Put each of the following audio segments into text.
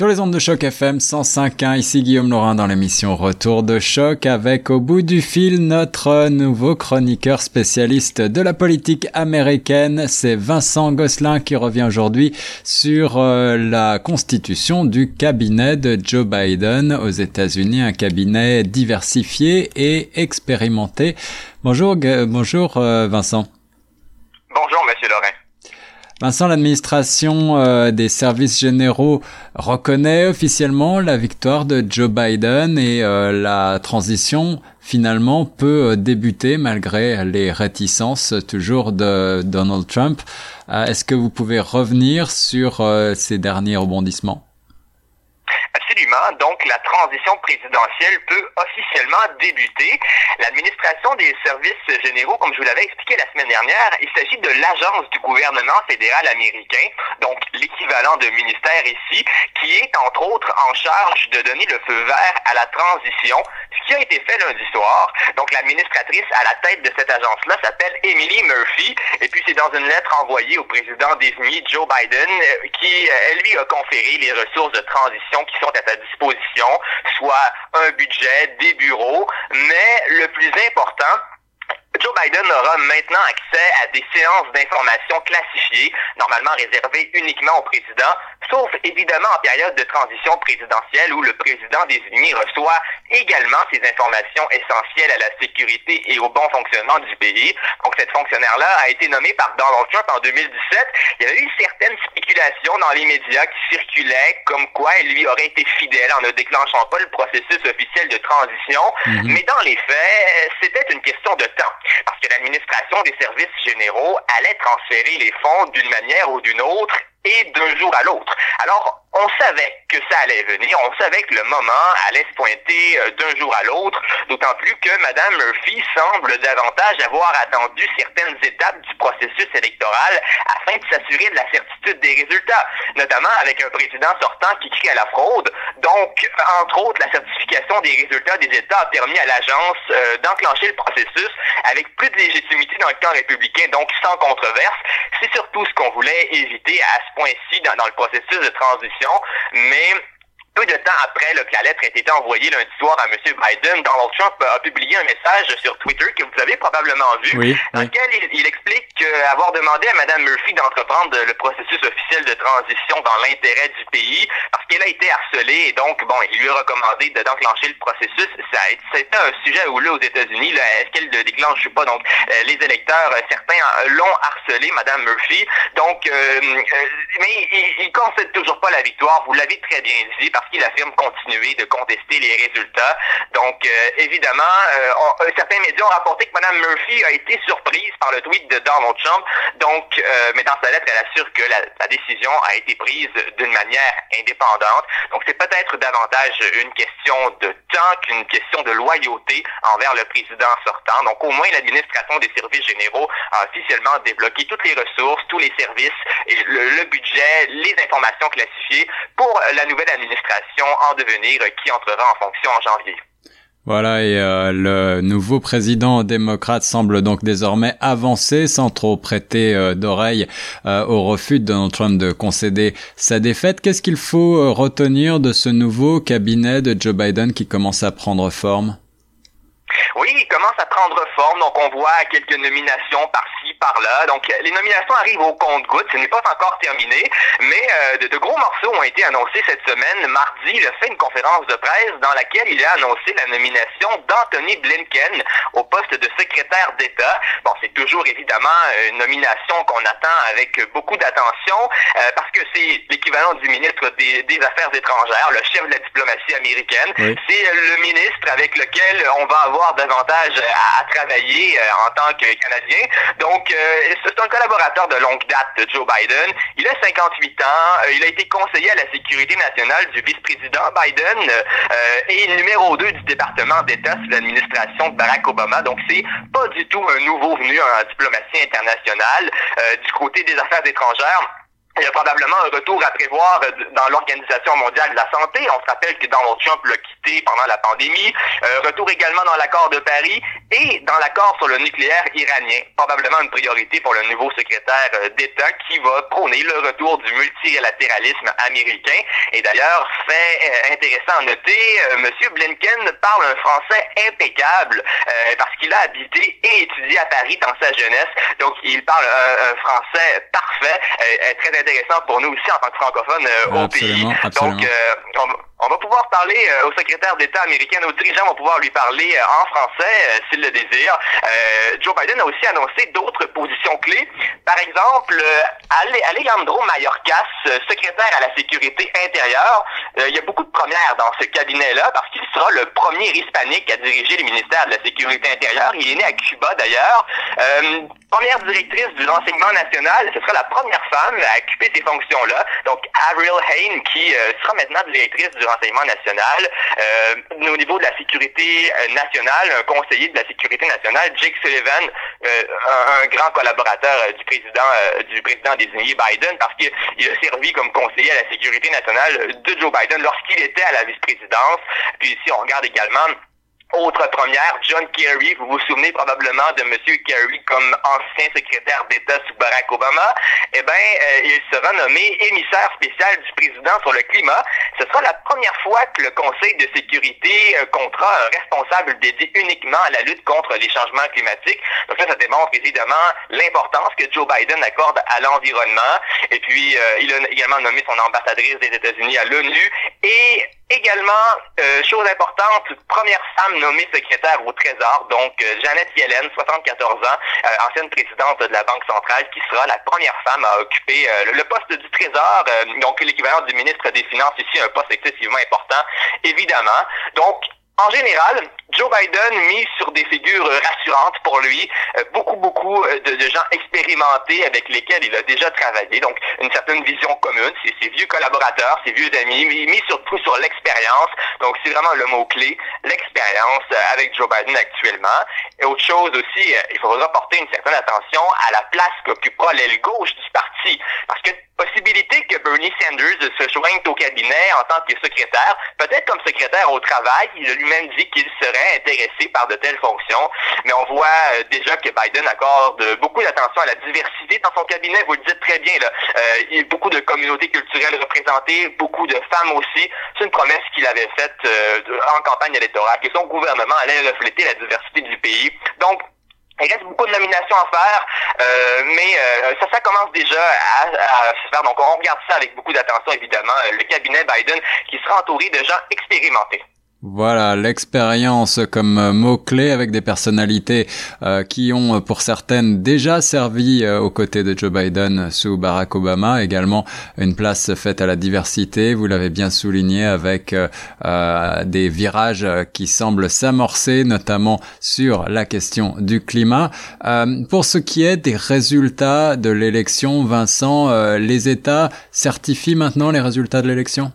Sur les ondes de choc FM 105.1, ici Guillaume Laurin dans l'émission Retour de choc avec au bout du fil notre nouveau chroniqueur spécialiste de la politique américaine. C'est Vincent Gosselin qui revient aujourd'hui sur euh, la constitution du cabinet de Joe Biden aux États-Unis, un cabinet diversifié et expérimenté. Bonjour, bonjour euh, Vincent. Bonjour Monsieur Laurin. Vincent, l'administration euh, des services généraux reconnaît officiellement la victoire de Joe Biden et euh, la transition finalement peut euh, débuter malgré les réticences toujours de Donald Trump. Est-ce que vous pouvez revenir sur ces derniers rebondissements? Absolument. Donc, la transition présidentielle peut officiellement débuter. L'administration des services généraux, comme je vous l'avais expliqué la semaine dernière, il s'agit de l'agence du gouvernement fédéral américain, donc l'équivalent de ministère ici, qui est entre autres en charge de donner le feu vert à la transition, ce qui a été fait lundi soir. Donc, l'administratrice à la tête de cette agence-là s'appelle Emily Murphy, et puis c'est dans une lettre envoyée au président désigné Joe Biden, euh, qui, elle, lui, a conféré les ressources de transition qui sont à sa disposition, soit un budget, des bureaux, mais le plus important, Joe Biden aura maintenant accès à des séances d'informations classifiées, normalement réservées uniquement au président, sauf évidemment en période de transition présidentielle où le président désigné reçoit également ces informations essentielles à la sécurité et au bon fonctionnement du pays. Donc cette fonctionnaire-là a été nommée par Donald Trump en 2017. Il y a eu certaines spéculations dans les médias qui circulaient comme quoi il lui aurait été fidèle en ne déclenchant pas le processus officiel de transition. Mhm. Mais dans les faits, c'était une question de temps parce que l'administration des services généraux allait transférer les fonds d'une manière ou d'une autre et d'un jour à l'autre. Alors, on savait que ça allait venir, on savait que le moment allait se pointer euh, d'un jour à l'autre, d'autant plus que Mme Murphy semble davantage avoir attendu certaines étapes du processus électoral afin de s'assurer de la certitude des résultats, notamment avec un président sortant qui crie à la fraude. Donc, entre autres, la certification des résultats des États a permis à l'agence euh, d'enclencher le processus avec plus de légitimité dans le camp républicain, donc sans controverse. C'est surtout ce qu'on voulait éviter à ce point-ci dans, dans le processus de transition, mais peu de temps après que la lettre ait été envoyée lundi soir à M. Biden, Donald Trump a publié un message sur Twitter que vous avez probablement vu, dans lequel il, explique avoir demandé à Mme Murphy d'entreprendre le processus officiel de transition dans l'intérêt du pays, parce qu'elle a été harcelée, et donc, bon, il lui a recommandé d'enclencher le processus. Ça été un sujet houleux aux États-Unis, est-ce qu'elle le déclenche ou pas? Donc, euh, les électeurs, euh, certains l'ont harcelé, Mme Murphy, donc, euh, mais il, il concède toujours pas la victoire, vous l'avez très bien dit, parce qu'il affirme continuer de contester les résultats. Donc, euh, évidemment, euh, euh, certains médias ont rapporté que Mme Murphy a été surprise par le tweet de Donald Trump. Donc, mais dans sa lettre, elle assure que la, décision a été prise d'une manière indépendante. Donc, c'est peut-être davantage une question de temps qu'une question de loyauté envers le président sortant. Donc, au moins, l'administration des services généraux a officiellement débloqué toutes les ressources, tous les services, le budget, les informations classifiées pour la nouvelle administration en devenir qui entrera en fonction en janvier. Voilà, et euh, le nouveau président démocrate semble donc désormais avancer sans trop prêter euh, d'oreille euh, au refus de Donald Trump de concéder sa défaite. Qu'est-ce qu'il faut retenir de ce nouveau cabinet de Joe Biden qui commence à prendre forme? Oui, il commence à prendre forme. Donc, on voit quelques nominations par-ci, par-là. Donc, les nominations arrivent au compte-gouttes. Ce n'est pas encore terminé, mais euh, de, de, gros morceaux ont été annoncés cette semaine. Mardi, il a fait une conférence de presse dans laquelle il a annoncé la nomination d'Anthony Blinken au poste de secrétaire d'État. Bon, c'est toujours évidemment une nomination qu'on attend avec beaucoup d'attention euh, parce que c'est l'équivalent du ministre des, des, Affaires étrangères, le chef de la diplomatie américaine. C'est le ministre avec lequel on va avoir davantage à, travailler euh, en tant que Canadien. Donc, euh, c'est un collaborateur de longue date de Joe Biden. Il a 58 ans. Euh, il a été conseiller à la sécurité nationale du vice-président Biden et numéro 2 du département d'État sous l'administration de Barack Obama. Donc, c'est pas du tout un nouveau venu en diplomatie internationale. du côté des affaires étrangères, il y a probablement un retour à prévoir dans l'Organisation mondiale de la santé. On se rappelle que Donald Trump l'a quitté pendant la pandémie. Euh, retour également dans l'accord de Paris et dans l'accord sur le nucléaire iranien. Probablement une priorité pour le nouveau secrétaire euh, d'État qui va prôner le retour du multilatéralisme américain. Et d'ailleurs, fait euh, intéressant à noter, M. Blinken parle un français impeccable parce qu'il a habité et étudié à Paris dans sa jeunesse. Donc, il parle un, français parfait, très intéressant pour nous aussi en tant que francophones au pays. Donc, on va pouvoir parler euh, au secrétaire d'État américain, nos dirigeants vont pouvoir lui parler euh, en français euh, s'il le désire. Joe Biden a aussi annoncé d'autres positions clés. Par exemple, Alejandro Mayorkas, secrétaire à la sécurité intérieure. il y a beaucoup de premières dans ce cabinet-là parce qu'il sera le premier hispanique à diriger le ministère de la Sécurité intérieure. Il est né à Cuba d'ailleurs. première directrice du renseignement national, ce sera la première femme à occuper ces fonctions-là. Donc, Avril Hain, qui sera maintenant directrice du renseignement national. Euh, au niveau de la sécurité euh, nationale, un conseiller de la sécurité nationale, Jake Sullivan, euh, un, grand collaborateur du président du président désigné Biden, parce qu'il a servi comme conseiller à la sécurité nationale de Joe Biden lorsqu'il était à la vice-présidence. Puis ici, on regarde également autre première, John Kerry, vous vous souvenez probablement de M. Kerry comme ancien secrétaire d'État sous Barack Obama. Eh bien, euh, il sera nommé émissaire spécial du président sur le climat. Ce sera la première fois que le Conseil de sécurité euh, comptera un responsable dédié uniquement à la lutte contre les changements climatiques. Donc ça, ça démontre évidemment l'importance que Joe Biden accorde à l'environnement. Et puis, euh, il a également nommé son ambassadrice des États-Unis à l'ONU. Et également, chose importante, première femme nommée secrétaire au Trésor, donc euh, Jeannette Yellen, 74 ans, euh, ancienne présidente de la Banque centrale, qui sera la première femme à occuper euh, le poste du Trésor, donc l'équivalent du ministre des Finances, ici un poste excessivement important, évidemment. Donc, en général, Joe Biden mise sur des figures rassurantes pour lui, euh, beaucoup, beaucoup euh, de, gens expérimentés avec lesquels il a déjà travaillé, donc une certaine vision commune, c'est ses vieux collaborateurs, ses vieux amis, mis surtout sur l'expérience, donc c'est vraiment le mot-clé, l'expérience euh, avec Joe Biden actuellement. Et autre chose aussi, il faudra porter une certaine attention à la place qu'occupera l'aile gauche du parti, parce que possibilité que Bernie Sanders se joigne au cabinet en tant que secrétaire, peut-être comme secrétaire au travail. Il a lui-même dit qu'il serait intéressé par de telles fonctions, mais on voit euh, déjà que Biden accorde beaucoup d'attention à la diversité dans son cabinet. Vous le dites très bien, là. Euh, il y a beaucoup de communautés culturelles représentées, beaucoup de femmes aussi. C'est une promesse qu'il avait faite euh, en campagne électorale, que son gouvernement allait refléter la diversité du pays. Donc, il reste beaucoup de nominations à faire, euh, mais euh, ça, ça commence déjà à, à, se faire. Donc, on regarde ça avec beaucoup d'attention, évidemment. Le cabinet Biden qui sera entouré de gens expérimentés. Voilà, l'expérience comme euh, mot-clé avec des personnalités euh, qui ont euh, pour certaines déjà servi aux côtés de Joe Biden sous Barack Obama, également une place faite à la diversité, vous l'avez bien souligné, avec des virages qui semblent s'amorcer, notamment sur la question du climat. pour ce qui est des résultats de l'élection, Vincent, les États certifient maintenant les résultats de l'élection?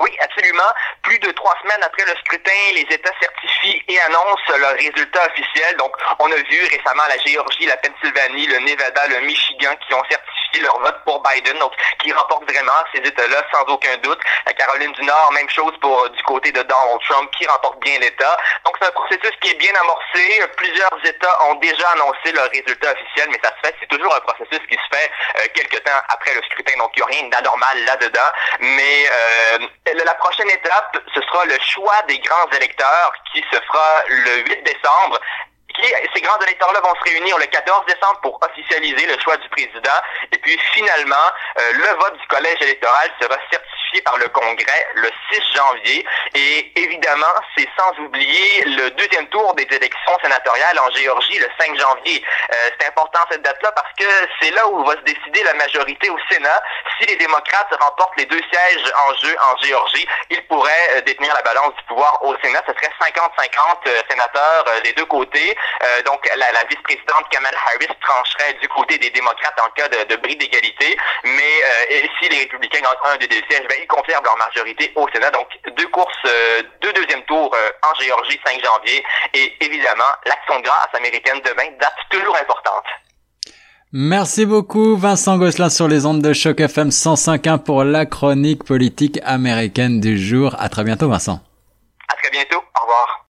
Oui, absolument. Plus de trois semaines après le scrutin, les États certifient et annoncent leurs résultats officiels. Donc, on a vu récemment la Géorgie, la Pennsylvanie, le Nevada, le Michigan qui ont certifié leur vote pour Biden, donc qui remportent vraiment ces États-là sans aucun doute. La Caroline du Nord, même chose pour du côté de Donald Trump qui remporte bien l'État. Donc, c'est un processus qui est bien amorcé. Plusieurs États ont déjà annoncé leurs résultats officiels, mais ça se fait, c'est toujours un processus qui se fait euh, quelques temps après le scrutin. Donc, il n'y a rien d'anormal là-dedans. Mais euh, la prochaine étape, ce sera le choix des grands électeurs qui se fera le 8 décembre ces grands électeurs-là vont se réunir le 14 décembre pour officialiser le choix du président. Et puis finalement, euh, le vote du collège électoral sera certifié par le Congrès le 6 janvier. Et évidemment, c'est sans oublier le deuxième tour des élections sénatoriales en Géorgie le 5 janvier. Euh, c'est important cette date-là parce que c'est là où va se décider la majorité au Sénat. Si les démocrates remportent les deux sièges en jeu en Géorgie, ils pourraient euh, détenir la balance du pouvoir au Sénat. Ce serait 50-50 euh, sénateurs des deux côtés. donc la, vice-présidente Kamala Harris trancherait du côté des démocrates en cas de, de bris d'égalité. Mais si les républicains ont un des deux sièges, ben, ils conservent leur majorité au Sénat. Donc, deux courses, euh, deux deuxième tours euh, en Géorgie, 5 janvier. Et évidemment, l'action de grâce américaine demain, date toujours importante. Merci beaucoup Vincent Gosselin sur les ondes de choc FM 105.1 pour la chronique politique américaine du jour. À très bientôt Vincent. À très bientôt. Au revoir.